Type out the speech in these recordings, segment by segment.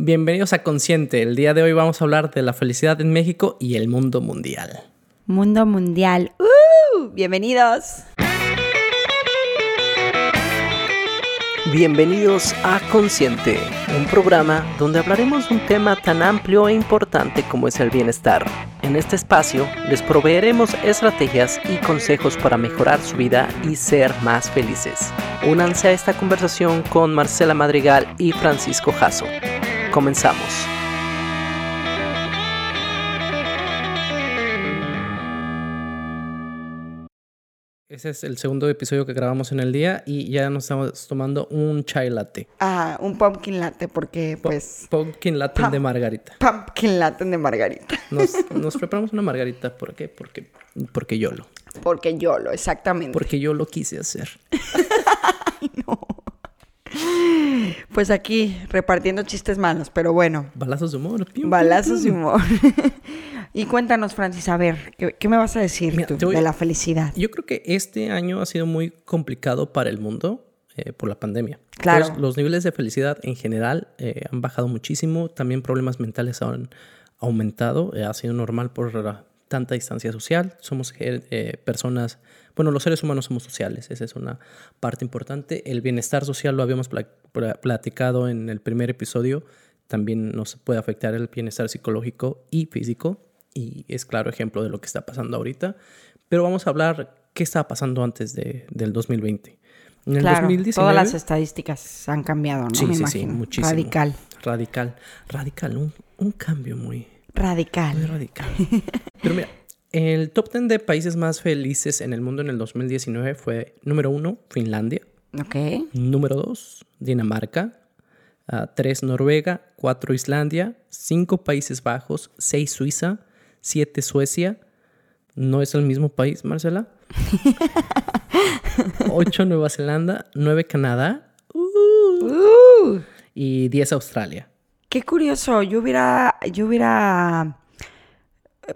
Bienvenidos a Consciente. El día de hoy vamos a hablar de la felicidad en México y el mundo mundial. Mundo mundial. ¡Uh! Bienvenidos. Bienvenidos a Consciente, un programa donde hablaremos de un tema tan amplio e importante como es el bienestar. En este espacio les proveeremos estrategias y consejos para mejorar su vida y ser más felices. Únanse a esta conversación con Marcela Madrigal y Francisco Jasso. Comenzamos. Ese es el segundo episodio que grabamos en el día y ya nos estamos tomando un chai latte. Ah, un pumpkin latte porque pues... Pumpkin latte de margarita. Pumpkin latte de margarita. Nos, preparamos una margarita. ¿Por qué? Porque, porque yo lo. Porque yo lo, exactamente. Porque yo lo quise hacer. Ay, no. Pues aquí repartiendo chistes malos, pero bueno. Balazos de humor. Balazos de humor. y cuéntanos, Francis, a ver, ¿qué, me vas a decir tú de la felicidad? Yo creo que este año ha sido muy complicado para el mundo eh, por la pandemia. Claro. los niveles de felicidad en general eh, han bajado muchísimo. También problemas mentales han aumentado. Eh, ha sido normal por tanta distancia social. Somos personas bueno, los seres humanos somos sociales, esa es una parte importante. El bienestar social lo habíamos platicado en el primer episodio, también nos puede afectar el bienestar psicológico y físico, y es claro ejemplo de lo que está pasando ahorita. Pero vamos a hablar qué estaba pasando antes de, del 2020. En el claro, 2019, todas las estadísticas han cambiado, ¿no? Sí, sí, sí, muchísimo. Radical. Radical, radical, un, un cambio muy... Radical. Muy radical. Pero mira, el top 10 de países más felices en el mundo en el 2019 fue número 1, Finlandia. Ok. Número 2, Dinamarca. 3, ah, Noruega. 4, Islandia. 5, Países Bajos. 6, Suiza. 7, Suecia. ¿No es el mismo país, Marcela? 8, Nueva Zelanda. 9, Canadá. Uh. Y 10, Australia. Qué curioso. Yo hubiera, yo hubiera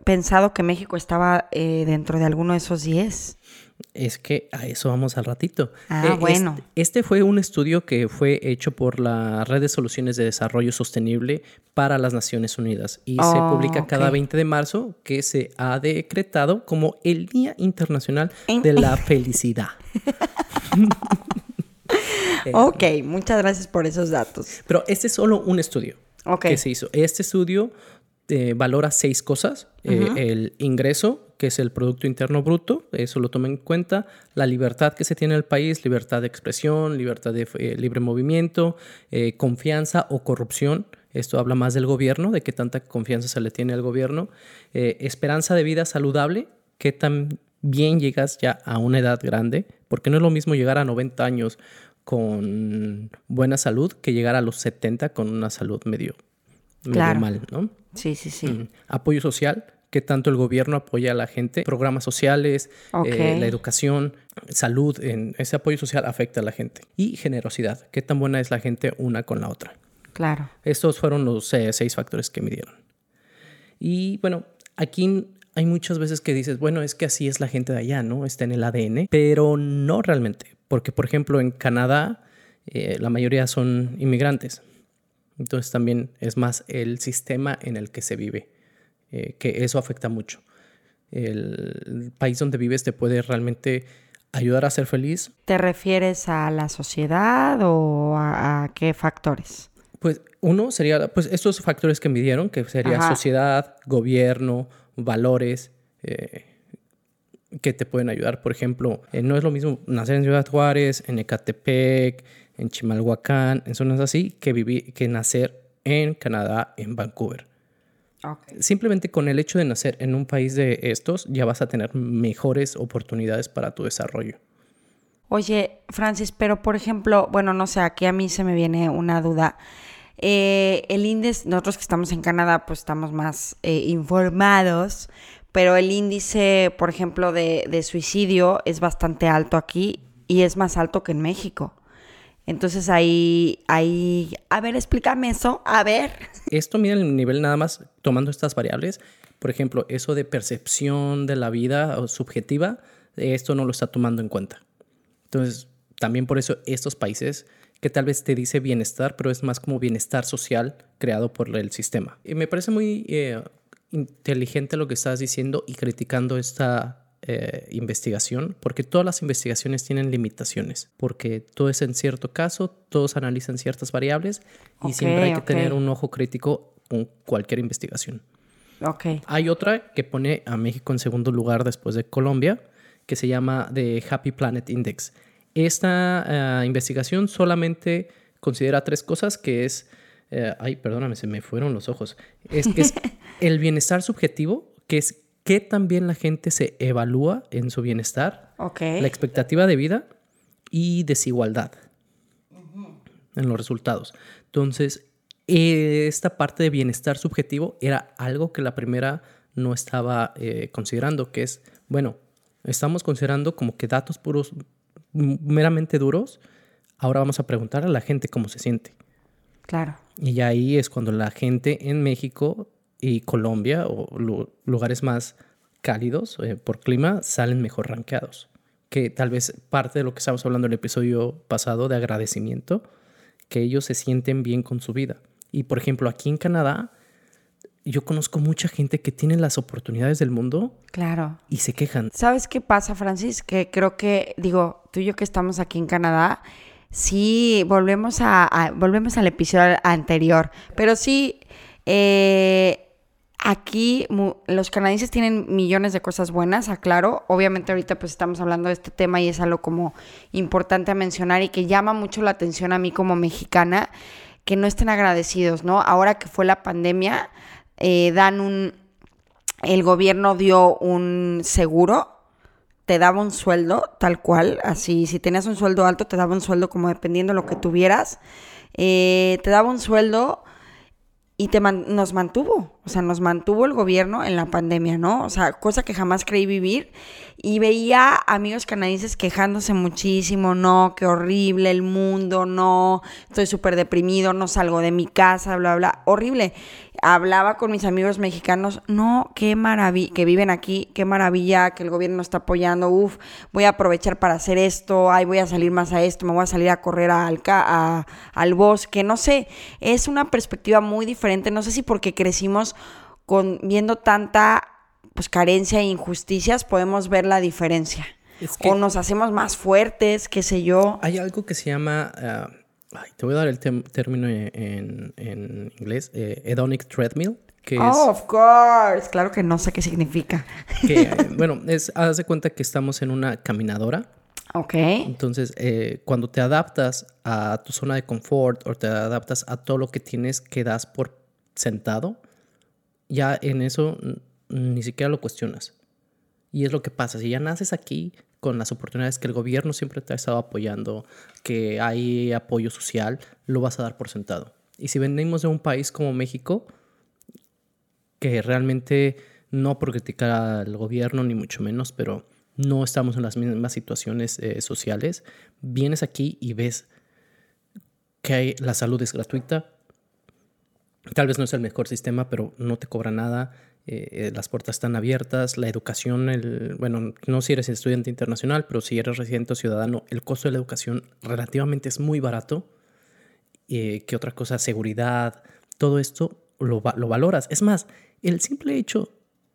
pensado que México estaba eh, dentro de alguno de esos 10. Es que a eso vamos al ratito. Ah, eh, bueno. Este, fue un estudio que fue hecho por la Red de Soluciones de Desarrollo Sostenible para las Naciones Unidas y se oh, publica cada 20 de marzo que se ha decretado como el Día Internacional de la Felicidad. ok, muchas gracias por esos datos. Pero este es solo un estudio que se hizo. Este estudio eh, valora seis cosas. Eh, el ingreso, que es el Producto Interno Bruto, eso lo toma en cuenta. La libertad que se tiene en el país, libertad de expresión, libertad de eh, libre movimiento, confianza o corrupción. Esto habla más del gobierno, de qué tanta confianza se le tiene al gobierno. esperanza de vida saludable, qué tan bien llegas ya a una edad grande, porque no es lo mismo llegar a 90 años con buena salud que llegar a los 70 con una salud medio claro. mal, ¿no? Sí, sí, sí. Apoyo social, que tanto el gobierno apoya a la gente, programas sociales, eh, la educación, salud, en ese apoyo social afecta a la gente. Y generosidad, qué tan buena es la gente una con la otra. Claro. Estos fueron los eh, seis factores que midieron. Y bueno, aquí hay muchas veces que dices, bueno, es que así es la gente de allá, ¿no? Está en el ADN, pero no realmente, porque por ejemplo en Canadá eh, la mayoría son inmigrantes. Entonces también es más el sistema en el que se vive, eh, que eso afecta mucho. El país donde vives te puede realmente ayudar a ser feliz. ¿Te refieres a la sociedad o a, qué factores? Pues uno sería, pues estos factores que me dieron, que sería sociedad, gobierno, valores, eh, que te pueden ayudar. Por ejemplo, eh, no es lo mismo nacer en Ciudad Juárez, en Ecatepec, en Chimalhuacán, en zonas así, que, vivir, que nacer en Canadá, en Vancouver. Simplemente con el hecho de nacer en un país de estos, ya vas a tener mejores oportunidades para tu desarrollo. Oye, Francis, pero por ejemplo, bueno, no sé, aquí a mí se me viene una duda. Eh, el índice, nosotros que estamos en Canadá, pues estamos más eh, informados, pero el índice, por ejemplo, de, suicidio es bastante alto aquí y es más alto que en México. Entonces ahí, ahí, a ver, explícame eso, a ver. Esto mide el nivel nada más tomando estas variables. Por ejemplo, eso de percepción de la vida subjetiva, esto no lo está tomando en cuenta. Entonces, también por eso estos países que tal vez te dice bienestar, pero es más como bienestar social creado por el sistema. Y me parece muy eh, inteligente lo que estás diciendo y criticando esta eh, investigación, porque todas las investigaciones tienen limitaciones, porque todo es en cierto caso, todos analizan ciertas variables y siempre hay que tener un ojo crítico con cualquier investigación. Okay. Hay otra que pone a México en segundo lugar después de Colombia, que se llama The Happy Planet Index. Esta eh, investigación solamente considera tres cosas, que es, eh, ay, perdóname, se me fueron los ojos, es que es el bienestar subjetivo, que es qué también la gente se evalúa en su bienestar, la expectativa de vida y desigualdad en los resultados. Entonces, esta parte de bienestar subjetivo era algo que la primera no estaba eh, considerando, que es, bueno, estamos considerando como que datos puros, meramente duros, ahora vamos a preguntar a la gente cómo se siente. Claro. Y ahí es cuando la gente en México y Colombia o lugares más cálidos eh, por clima salen mejor rankeados. Que tal vez parte de lo que estábamos hablando en el episodio pasado de agradecimiento, que ellos se sienten bien con su vida. Y por ejemplo, aquí en Canadá, yo conozco mucha gente que tiene las oportunidades del mundo. Claro. Y se quejan. ¿Sabes qué pasa, Francis? Que creo que, digo, tú y yo que estamos aquí en Canadá, sí, volvemos, a, volvemos al episodio anterior, pero sí, eh, Aquí los canadienses tienen millones de cosas buenas, aclaro. Obviamente ahorita pues estamos hablando de este tema y es algo como importante a mencionar y que llama mucho la atención a mí como mexicana, que no estén agradecidos, ¿no? Ahora que fue la pandemia, eh, dan un... El gobierno dio un seguro, te daba un sueldo tal cual, así, si tenías un sueldo alto, te daba un sueldo como dependiendo de lo que tuvieras. Eh, te daba un sueldo y te nos mantuvo, o sea, nos mantuvo el gobierno en la pandemia, ¿no? O sea, cosa que jamás creí vivir. Y veía amigos canadienses quejándose muchísimo, no, qué horrible el mundo, no, estoy súper deprimido, no salgo de mi casa, bla, bla, horrible hablaba con mis amigos mexicanos, no, qué maravilla, que viven aquí, qué maravilla que el gobierno está apoyando, uf, voy a aprovechar para hacer esto, ay, voy a salir más a esto, me voy a salir a correr al, a, al bosque, no sé, es una perspectiva muy diferente, no sé si porque crecimos con viendo tanta pues carencia e injusticias podemos ver la diferencia. o nos hacemos más fuertes, qué sé yo. Hay algo que se llama... Ah, te voy a dar el término en, inglés, eh, hedonic treadmill. Que oh, of course. Claro que no sé qué significa. bueno, es, haz de cuenta que estamos en una caminadora. Ok. Entonces, eh, cuando te adaptas a tu zona de confort o te adaptas a todo lo que tienes que das por sentado, ya en eso ni siquiera lo cuestionas. Y es lo que pasa. Si ya naces aquí, con las oportunidades que el gobierno siempre te ha estado apoyando, que hay apoyo social, lo vas a dar por sentado. Y si venimos de un país como México, que realmente no por criticar al gobierno ni mucho menos, pero no estamos en las mismas situaciones eh, sociales, vienes aquí y ves que la salud es gratuita, tal vez no es el mejor sistema, pero no te cobra nada, eh, eh, las puertas están abiertas, la educación, el, bueno, no si eres estudiante internacional, pero si eres residente o ciudadano, el costo de la educación relativamente es muy barato. Eh, ¿Qué otra cosa? Seguridad, todo esto lo, lo valoras. Es más, el simple hecho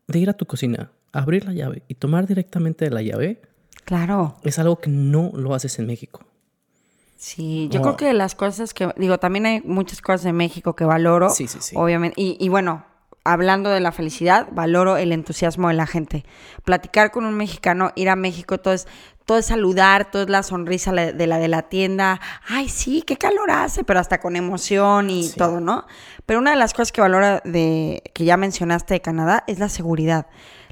de ir a tu cocina, abrir la llave y tomar directamente de la llave, claro, es algo que no lo haces en México. Sí, yo creo que las cosas que, digo, también hay muchas cosas en México que valoro. Sí, sí, sí. Obviamente. Y, y bueno, hablando de la felicidad, valoro el entusiasmo de la gente. Platicar con un mexicano, ir a México, todo es, todo es saludar, todo es la sonrisa de la de la tienda. Ay, sí, qué calor hace, pero hasta con emoción y todo, ¿no? Pero una de las cosas que valora de que ya mencionaste de Canadá es la seguridad.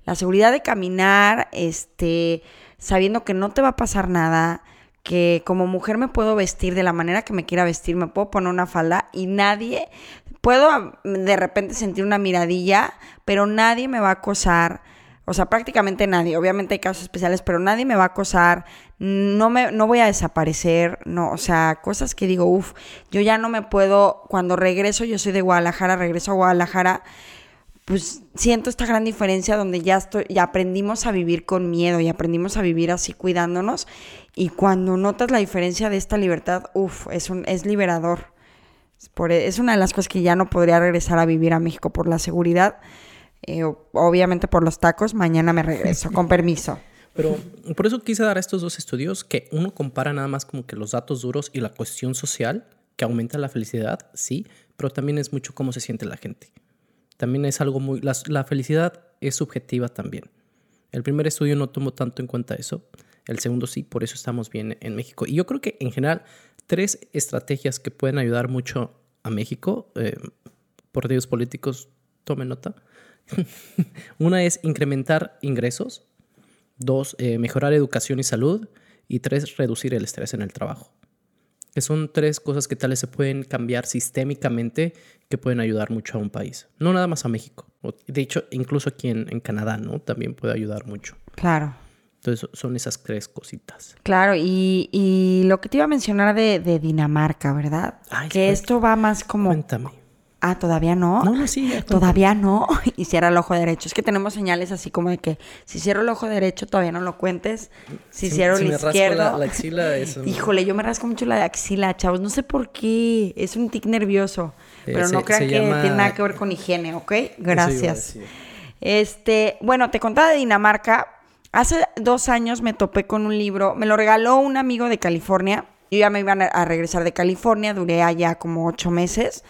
La seguridad de caminar, este, sabiendo que no te va a pasar nada, que como mujer me puedo vestir de la manera que me quiera vestir, me puedo poner una falda y nadie puedo de repente sentir una miradilla, pero nadie me va a acosar. O sea, prácticamente nadie. Obviamente hay casos especiales, pero nadie me va a acosar. No me, no voy a desaparecer. No, o sea, cosas que digo, uff, yo ya no me puedo. Cuando regreso, yo soy de Guadalajara, regreso a Guadalajara. Pues siento esta gran diferencia donde ya estoy, ya aprendimos a vivir con miedo y aprendimos a vivir así cuidándonos. Y cuando notas la diferencia de esta libertad, uff, es, un, es liberador. E, es una de las cosas que ya no podría regresar a vivir a México por la seguridad. Eh, obviamente por los tacos, mañana me regreso, con permiso. Pero por eso quise dar estos dos estudios que uno compara nada más como que los datos duros y la cuestión social, que aumenta la felicidad, sí, pero también es mucho cómo se siente la gente. También es algo muy... La, felicidad es subjetiva también. El primer estudio no tomó tanto en cuenta eso, el segundo sí, por eso estamos bien en México. Y yo creo que en general, tres estrategias que pueden ayudar mucho a México, eh, por Dios políticos, tomen nota. Una es incrementar ingresos, dos, eh, mejorar educación y salud, y tres, reducir el estrés en el trabajo que son tres cosas que tal vez se pueden cambiar sistémicamente que pueden ayudar mucho a un país. No nada más a México. De hecho, incluso aquí en, Canadá, ¿no? También puede ayudar mucho. Claro. Entonces son esas tres cositas. Claro, y, lo que te iba a mencionar de, Dinamarca, ¿verdad? que esto va más como... Cuéntame. Ah, todavía no. No, no, sí. Todavía no. Y cierra el ojo derecho. Es que tenemos señales así como de que si cierro el ojo derecho todavía no lo cuentes. Si, cierro el izquierdo. La, axila, Híjole, yo me rasco mucho la de axila, chavos. No sé por qué. Es un tic nervioso. Eh, pero no crean que tiene nada que ver con higiene, ¿ok? Gracias. Este, bueno, te contaba de Dinamarca. Hace dos años me topé con un libro. Me lo regaló un amigo de California. Yo ya me iban a regresar de California. Duré allá como ocho meses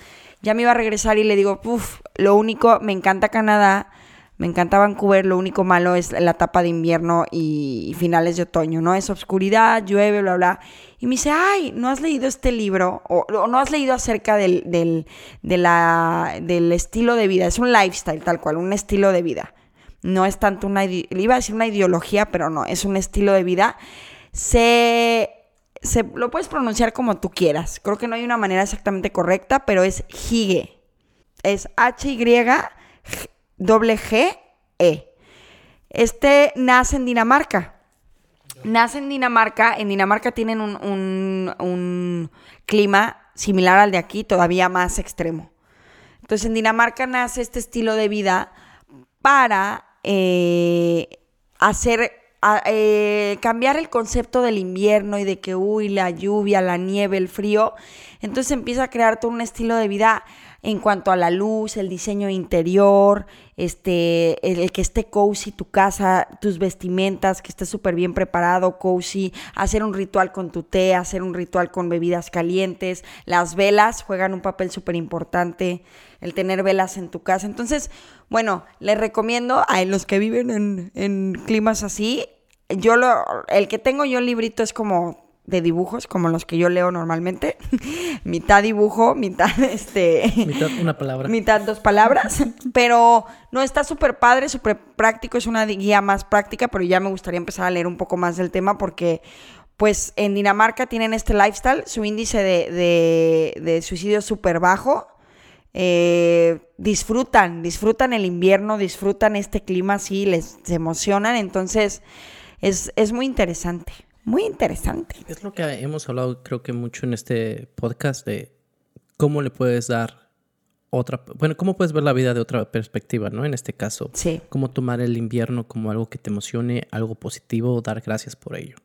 ya me iba a regresar y le digo, uff, lo único, me encanta Canadá, me encanta Vancouver, lo único malo es la etapa de invierno y, finales de otoño, ¿no? Es oscuridad, llueve, bla, bla. Y me dice, ay, ¿no has leído este libro? O, no has leído acerca del, del, del estilo de vida. Es un lifestyle, tal cual, un estilo de vida. No es tanto una, iba a decir una ideología, pero no, es un estilo de vida. Se se, lo puedes pronunciar como tú quieras. Creo que no hay una manera exactamente correcta, pero es Hige. Es H-Y-G-E. Este nace en Dinamarca. Nace en Dinamarca. En Dinamarca tienen un, clima similar al de aquí, todavía más extremo. Entonces, en Dinamarca nace este estilo de vida para eh, hacer eh, cambiar el concepto del invierno y de que, uy, la lluvia, la nieve, el frío. Entonces empieza a crear todo un estilo de vida en cuanto a la luz, el diseño interior, este, el, que esté cozy tu casa, tus vestimentas, que esté súper bien preparado, cozy, hacer un ritual con tu té, hacer un ritual con bebidas calientes, las velas juegan un papel súper importante, el tener velas en tu casa. Entonces, bueno, les recomiendo a los que viven en, en climas así, yo lo, el que tengo yo el librito es como de dibujos, como los que yo leo normalmente. mitad dibujo, mitad este. Mitad una palabra. Mitad dos palabras. pero no, está súper padre, súper práctico. Es una guía más práctica, pero ya me gustaría empezar a leer un poco más del tema porque. Pues en Dinamarca tienen este lifestyle, su índice de, de, suicidio es súper bajo. Eh, disfrutan, disfrutan el invierno, disfrutan este clima así, les se emocionan. Entonces, es, muy interesante, muy interesante. Es lo que hemos hablado creo que mucho en este podcast de cómo le puedes dar otra, bueno, cómo puedes ver la vida de otra perspectiva, ¿no? En este caso, sí. cómo tomar el invierno como algo que te emocione, algo positivo, dar gracias por ello.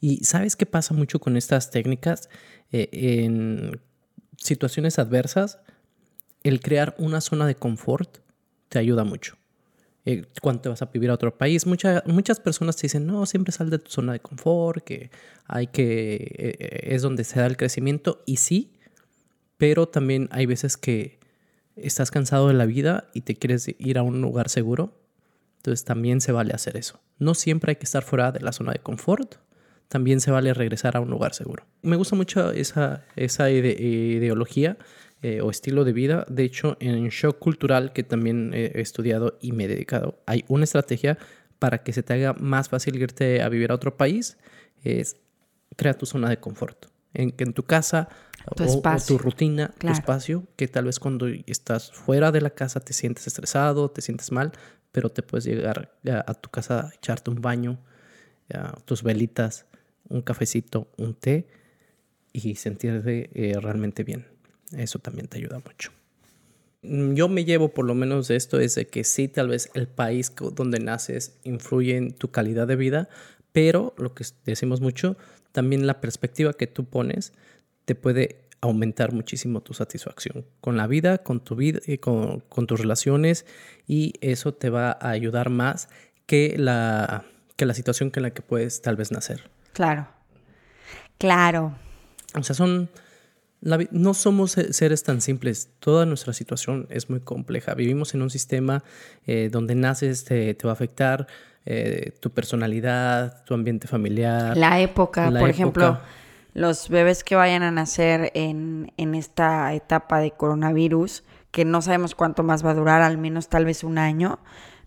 Y sabes qué pasa mucho con estas técnicas eh, en situaciones adversas, el crear una zona de confort te ayuda mucho. Eh, cuando te vas a vivir a otro país. muchas personas te dicen, no, siempre sal de tu zona de confort, que hay que, eh, eh, es donde se da el crecimiento. Y sí, pero también hay veces que estás cansado de la vida y te quieres ir a un lugar seguro. Entonces también se vale hacer eso. No siempre hay que estar fuera de la zona de confort. También se vale regresar a un lugar seguro. Me gusta mucho esa, esa ideología eh, o estilo de vida. De hecho, en Shock Cultural, que también he estudiado y me he dedicado, hay una estrategia para que se te haga más fácil irte a vivir a otro país. Es crea tu zona de confort. En, en tu casa tu, o, tu rutina, tu espacio, que tal vez cuando estás fuera de la casa te sientes estresado, te sientes mal, pero te puedes llegar a, tu casa echarte un baño, tus velitas, un cafecito, un té y sentirte eh, realmente bien. Eso también te ayuda mucho. Mm, yo me llevo por lo menos de esto es de que sí, tal vez el país donde naces influye en tu calidad de vida, pero lo que decimos mucho, también la perspectiva que tú pones te puede aumentar muchísimo tu satisfacción con la vida, con tu vida, y con, con tus relaciones y eso te va a ayudar más que la, que la situación en la que puedes tal vez nacer. Claro, claro. O sea, son no somos seres tan simples. Toda nuestra situación es muy compleja. Vivimos en un sistema eh, donde naces, te, va a afectar eh, tu personalidad, tu ambiente familiar. La época, por ejemplo, los bebés que vayan a nacer en, en esta etapa de coronavirus, que no sabemos cuánto más va a durar, al menos tal vez un año,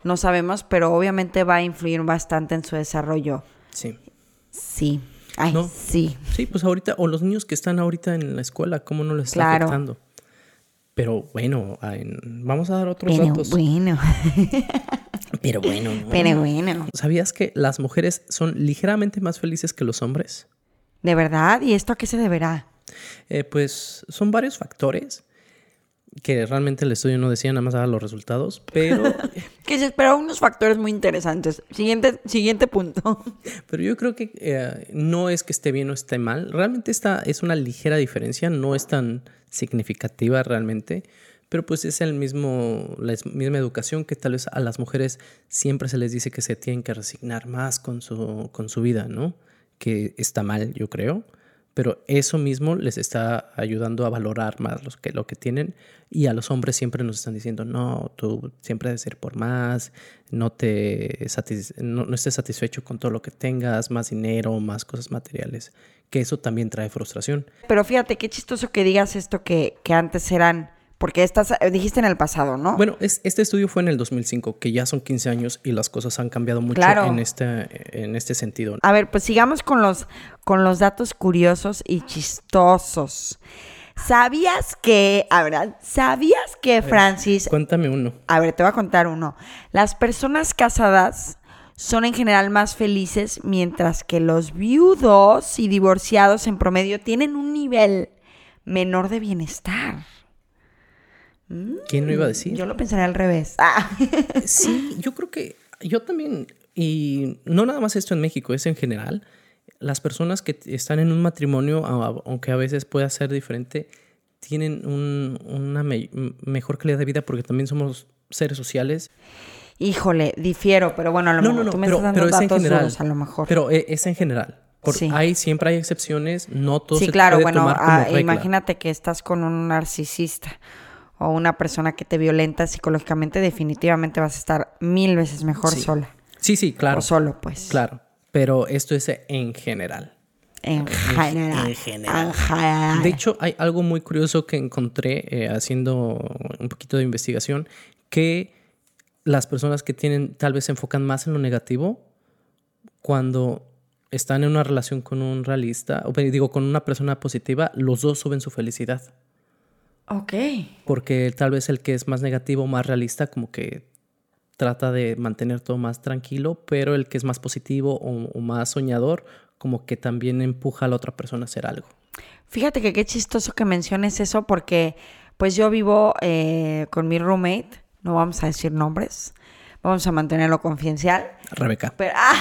no sabemos, pero obviamente va a influir bastante en su desarrollo. Sí. Sí. Ay, sí. Sí, pues ahorita, o los niños que están ahorita en la escuela, ¿cómo no les está afectando? Pero bueno, vamos a dar otros Pero datos. Bueno. Pero bueno. Pero bueno. ¿Sabías que las mujeres son ligeramente más felices que los hombres? ¿De verdad? ¿Y esto a qué se deberá? Eh, pues son varios factores que realmente el estudio no decía, nada más daba los resultados, pero... que se esperan unos factores muy interesantes. Siguiente, siguiente punto. pero yo creo que eh, no es que esté bien o esté mal, realmente esta es una ligera diferencia, no es tan significativa realmente, pero pues es el mismo, la misma educación que tal vez a las mujeres siempre se les dice que se tienen que resignar más con su, con su vida, ¿no? Que está mal, yo creo pero eso mismo les está ayudando a valorar más los que, lo que tienen y a los hombres siempre nos están diciendo, no, tú siempre debes ser por más, no, te no, estés satisfecho con todo lo que tengas, más dinero, más cosas materiales, que eso también trae frustración. Pero fíjate, qué chistoso que digas esto que, que antes eran porque estás, eh, dijiste en el pasado, ¿no? Bueno, este estudio fue en el 2005, que ya son 15 años y las cosas han cambiado mucho en, este, en este sentido. A ver, pues sigamos con los, con los datos curiosos y chistosos. ¿Sabías que, a ver, ¿sabías que, Francis? Cuéntame uno. A ver, te voy a contar uno. Las personas casadas son en general más felices, mientras que los viudos y divorciados en promedio tienen un nivel menor de bienestar. ¿Quién lo iba a decir? Yo lo pensaría al revés. Ah. Sí, yo creo que yo también, y no nada más esto en México, es en general, las personas que están en un matrimonio, aunque a veces pueda ser diferente, tienen una mejor calidad de vida porque también somos seres sociales. Híjole, difiero, pero bueno, a lo mejor tú me estás dando datos en general, a lo mejor. Pero e, es en general. Porque hay, siempre hay excepciones, no todo sí, se claro, puede bueno, tomar como ah, imagínate que estás con un narcisista o una persona que te violenta psicológicamente, definitivamente vas a estar mil veces mejor sola. Sí, sí, claro. O solo, pues. Claro. Pero esto es en general. En general. En general. De hecho, hay algo muy curioso que encontré eh, haciendo un poquito de investigación, que las personas que tienen, tal vez se enfocan más en lo negativo cuando están en una relación con un realista, o digo, con una persona positiva, los dos suben su felicidad. Ok. Porque tal vez el que es más negativo, más realista, como que trata de mantener todo más tranquilo, pero el que es más positivo o, más soñador, como que también empuja a la otra persona a hacer algo. Fíjate que qué chistoso que menciones eso porque pues yo vivo eh, con mi roommate, no vamos a decir nombres, vamos a mantenerlo confidencial. Rebeca. Pero, ah,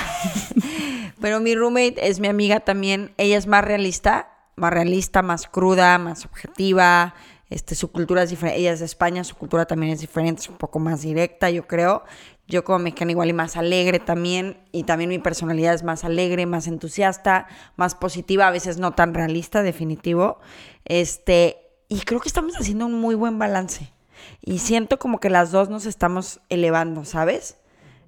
pero mi roommate es mi amiga también, ella es más realista, más realista, más cruda, más objetiva, este, su cultura es diferente, ella es de España, su cultura también es diferente, es un poco más directa, yo creo. Yo como mexicana igual y más alegre también, y también mi personalidad es más alegre, más entusiasta, más positiva, a veces no tan realista, definitivo. Este, y creo que estamos haciendo un muy buen balance. Y siento como que las dos nos estamos elevando, ¿sabes?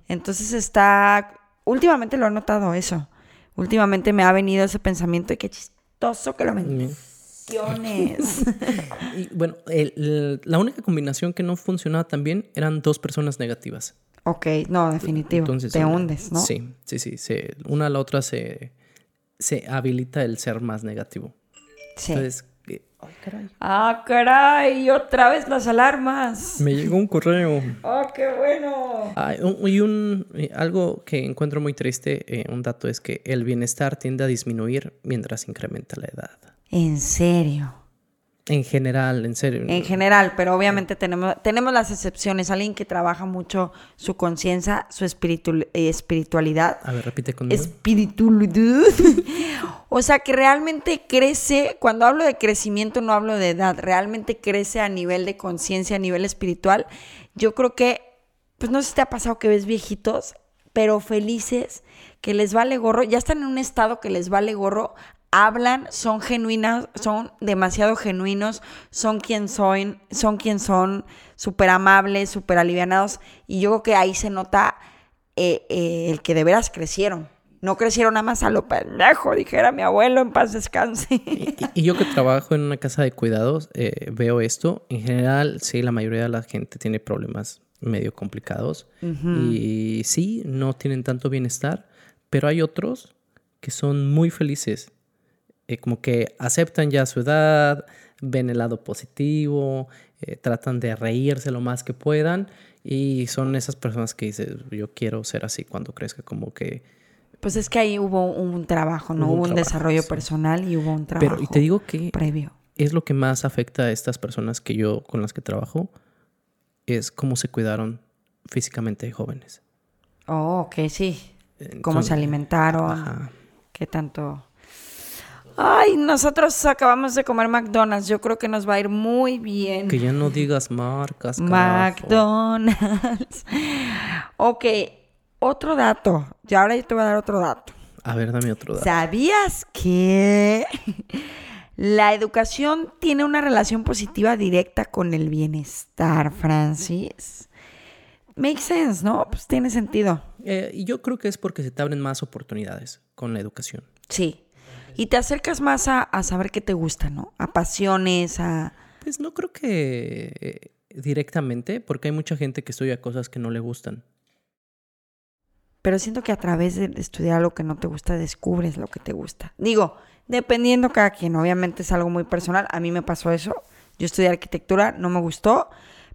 Entonces está, últimamente lo he notado eso. Últimamente me ha venido ese pensamiento de qué chistoso que lo mencionas y bueno, la única combinación que no funcionaba tan bien eran dos personas negativas. Ok, no, definitivo. Te hundes, ¿no? Sí, sí, sí. Se, una a la otra se, se habilita el ser más negativo. Sí. Entonces, ¡ah, caray! ¡Ah, caray! Otra vez las alarmas. Me llegó un correo. ¡Ah, qué bueno! y un, algo que encuentro muy triste, eh, un dato es que el bienestar tiende a disminuir mientras incrementa la edad. ¿En serio? En general, en serio. En general, pero obviamente tenemos, tenemos las excepciones. Alguien que trabaja mucho su conciencia, su espiritu- espiritualidad. A ver, repite conmigo. Espiritualidad. o sea, que realmente crece. Cuando hablo de crecimiento, no hablo de edad. Realmente crece a nivel de conciencia, a nivel espiritual. Yo creo que, pues no sé si te ha pasado que ves viejitos, pero felices, que les vale gorro. Ya están en un estado que les vale gorro hablan, son genuinas, son demasiado genuinos, son quien son, son quien son, súper amables, súper alivianados. Y yo creo que ahí se nota eh, eh, el que de veras crecieron. No crecieron nada más a lo pendejo, dijera mi abuelo, en paz descanse. Y, y yo que trabajo en una casa de cuidados, eh, veo esto. En general, sí, la mayoría de la gente tiene problemas medio complicados. Y sí, no tienen tanto bienestar, pero hay otros que son muy felices. Eh, como que aceptan ya su edad, ven el lado positivo, eh, tratan de reírse lo más que puedan. Y son esas personas que dicen, yo quiero ser así cuando crezca, como que... Pues es que ahí hubo un trabajo, ¿no? Hubo un Hubo un, trabajo, desarrollo sí. personal y hubo un trabajo Pero, y te digo que previo. es lo que más afecta a estas personas que yo con las que trabajo es cómo se cuidaron físicamente de jóvenes. Oh, ok, sí. Cómo Entonces, se alimentaron, Ajá. qué tanto... Ay, nosotros acabamos de comer McDonald's. Yo creo que nos va a ir muy bien. Que ya no digas marcas. carajo. McDonald's. Ok, otro dato. Y ahora yo te voy a dar otro dato. A ver, dame otro dato. ¿Sabías que la educación tiene una relación positiva directa con el bienestar, Francis? Makes sense, ¿no? Pues tiene sentido. Eh, y yo creo que es porque se te abren más oportunidades con la educación. Sí. Y te acercas más a, a saber qué te gusta, ¿no? A pasiones, a... Pues no creo que eh, directamente, porque hay mucha gente que estudia cosas que no le gustan. Pero siento que a través de estudiar lo que no te gusta, descubres lo que te gusta. Digo, dependiendo cada quien, obviamente es algo muy personal. A mí me pasó eso. Yo estudié arquitectura, no me gustó,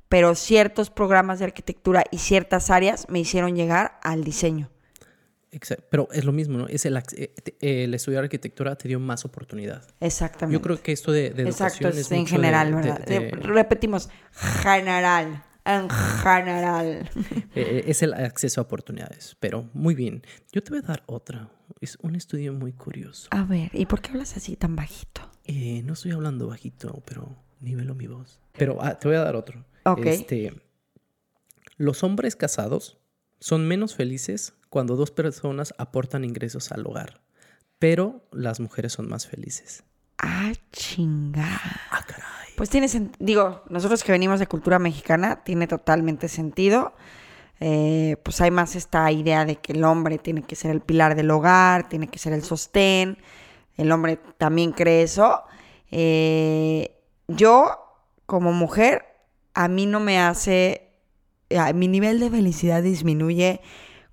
pero ciertos programas de arquitectura y ciertas áreas me hicieron llegar al diseño. Pero es lo mismo, ¿no? Es el, eh, el estudiar arquitectura te dio más oportunidad. Exactamente. Yo creo que esto de, de Exacto, educación es en mucho general, de- ¿verdad? de- Eh, Repetimos, general, en general. Eh, es el acceso a oportunidades, pero muy bien. Yo te voy a dar otra. Es un estudio muy curioso. A ver, ¿y por qué hablas así tan bajito? Eh, no estoy hablando bajito, pero nivelo mi voz. Pero ah, te voy a dar otro. Ok. Este, los hombres casados son menos felices cuando dos personas aportan ingresos al hogar, pero las mujeres son más felices. Ah, chingada. Ah, caray. Pues tiene sentido. Digo, nosotros que venimos de cultura mexicana, tiene totalmente sentido. Eh, pues hay más esta idea de que el hombre tiene que ser el pilar del hogar, tiene que ser el sostén. El hombre también cree eso. Eh, yo, como mujer, a mí no me hace. A- mi nivel de felicidad disminuye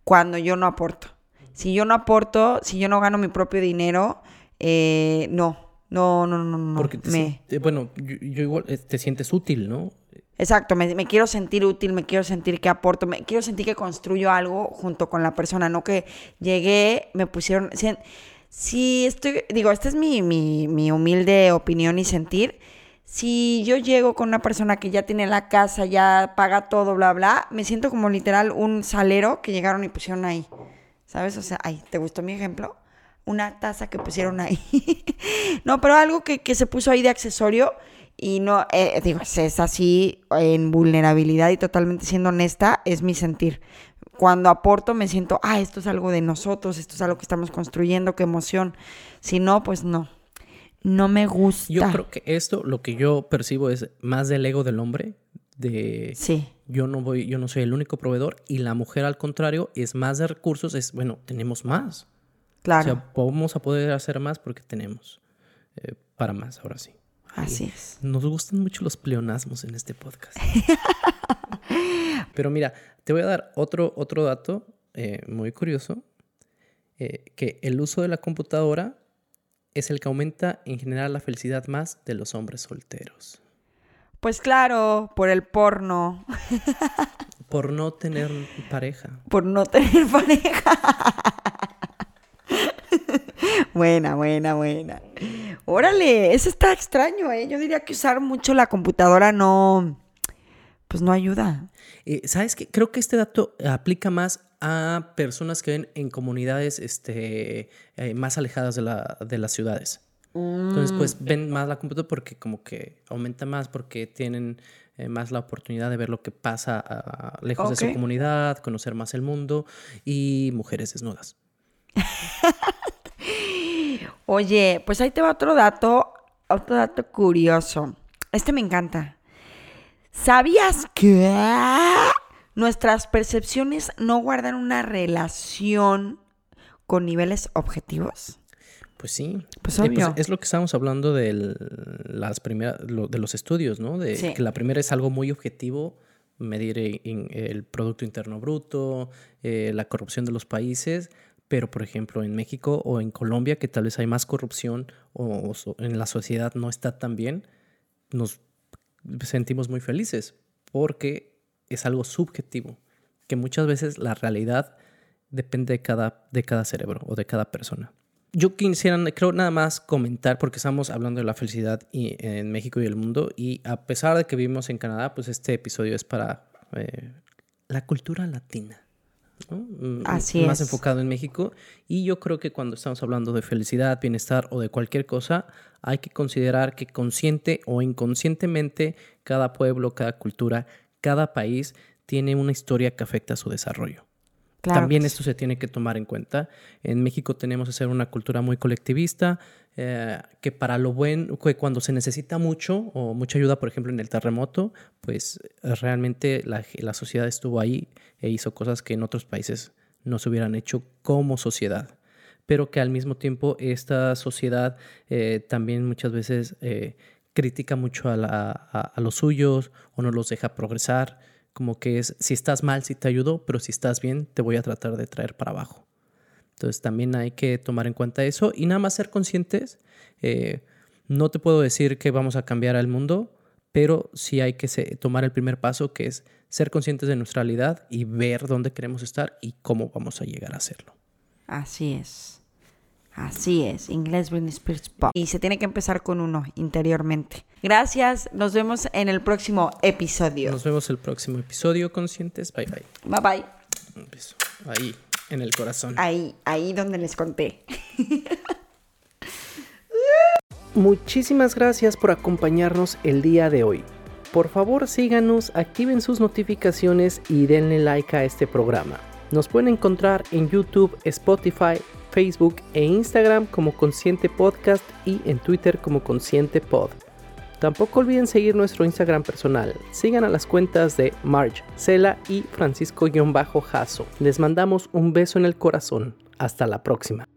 cuando yo no aporto. Si yo no aporto, si yo no gano mi propio dinero, eh, no. No, no, no, no. Porque te me... eh, bueno, yo, yo igual eh, te sientes útil, ¿no? Exacto, me, me quiero sentir útil, me quiero sentir que aporto, me quiero sentir que construyo algo junto con la persona, no que llegué, me pusieron... Si, si estoy, digo, esta es mi, mi, mi humilde opinión y sentir. Si yo llego con una persona que ya tiene la casa, ya paga todo, bla, bla, me siento como literal un salero que llegaron y pusieron ahí. ¿Sabes? O sea, ay, ¿te gustó mi ejemplo? Una taza que pusieron ahí. no, pero algo que, que se puso ahí de accesorio y no, eh, digo, es- es así en vulnerabilidad y totalmente siendo honesta, es mi sentir. Cuando aporto me siento, ah, esto es algo de nosotros, esto es algo que estamos construyendo, qué emoción. Si no, pues no. No me gusta. Yo creo que esto, lo que yo percibo es más del ego del hombre, de Sí, yo no voy, yo no soy el único proveedor, y la mujer al contrario es más de recursos, es bueno, tenemos más. claro. O sea, vamos a poder hacer más porque tenemos eh, para más, ahora sí. así es. Nos gustan mucho los pleonasmos en este podcast. Pero mira, te voy a dar otro, otro dato eh, muy curioso, eh, que el uso de la computadora es el que aumenta en general la felicidad más de los hombres solteros. Pues claro, por el porno, Por no tener pareja. por no tener pareja. buena, buena, buena. Órale, eso está extraño, ¿eh? Yo diría que usar mucho la computadora no, pues no ayuda. Eh, ¿Sabes qué? Creo que este dato aplica más a personas que ven en comunidades este, eh, más alejadas de, la, de las ciudades. Entonces, pues mm. ven más la computadora porque como que aumenta más, porque tienen eh, más la oportunidad de ver lo que pasa ah, lejos de su comunidad, conocer más el mundo y mujeres desnudas. Oye, pues ahí te va otro dato, otro dato curioso. Este me encanta. ¿Sabías que nuestras percepciones no guardan una relación con niveles objetivos? Pues sí. Pues, pues obvio. es lo que estamos hablando de las primeras, de los estudios, ¿no? De que la primera es algo muy objetivo, medir el Producto Interno Bruto, eh, la corrupción de los países, pero por ejemplo en México o en Colombia, que tal vez hay más corrupción o, en la sociedad no está tan bien, nos sentimos muy felices porque es algo subjetivo, que muchas veces la realidad depende de cada, de cada cerebro o de cada persona yo quisiera, creo, nada más comentar, porque estamos hablando de la felicidad en México y el mundo, y a pesar de que vivimos en Canadá, pues este episodio es para eh, la cultura latina. Mm, Así más enfocado en México. Y yo creo que cuando estamos hablando de felicidad, bienestar o de cualquier cosa, hay que considerar que consciente o inconscientemente cada pueblo, cada cultura, cada país tiene una historia que afecta a su desarrollo. También esto se tiene que tomar en cuenta. En México tenemos que ser una cultura muy colectivista, eh, que para lo bueno, que cuando se necesita mucho o mucha ayuda, por ejemplo, en el terremoto, pues realmente la, la sociedad estuvo ahí e hizo cosas que en otros países no se hubieran hecho como sociedad. Pero que al mismo tiempo esta sociedad eh, también muchas veces eh, critica mucho a, a los suyos o no los deja progresar como que es, si estás mal, sí te ayudo, pero si estás bien, te voy a tratar de traer para abajo. Entonces también hay que tomar en cuenta eso y nada más ser conscientes. Eh, no te puedo decir que vamos a cambiar al mundo, pero sí hay que tomar el primer paso, que es ser conscientes de nuestra realidad y ver dónde queremos estar y cómo vamos a llegar a hacerlo. Así es. Así es, inglés Britney Spears Pop. Y se tiene que empezar con uno interiormente. Gracias, nos vemos en el próximo episodio. Nos vemos el próximo episodio, conscientes. Bye bye. Bye bye. Un beso. Ahí, en el corazón. Ahí, ahí donde les conté. Muchísimas gracias por acompañarnos el día de hoy. Por favor síganos, activen sus notificaciones y denle like a este programa. Nos pueden encontrar en YouTube, Spotify, Facebook e Instagram como Consciente Podcast y en Twitter como Consciente Pod. Tampoco olviden seguir nuestro Instagram personal. Sigan a las cuentas de Marge, Cela y Francisco-Jaso. Les mandamos un beso en el corazón. Hasta la próxima.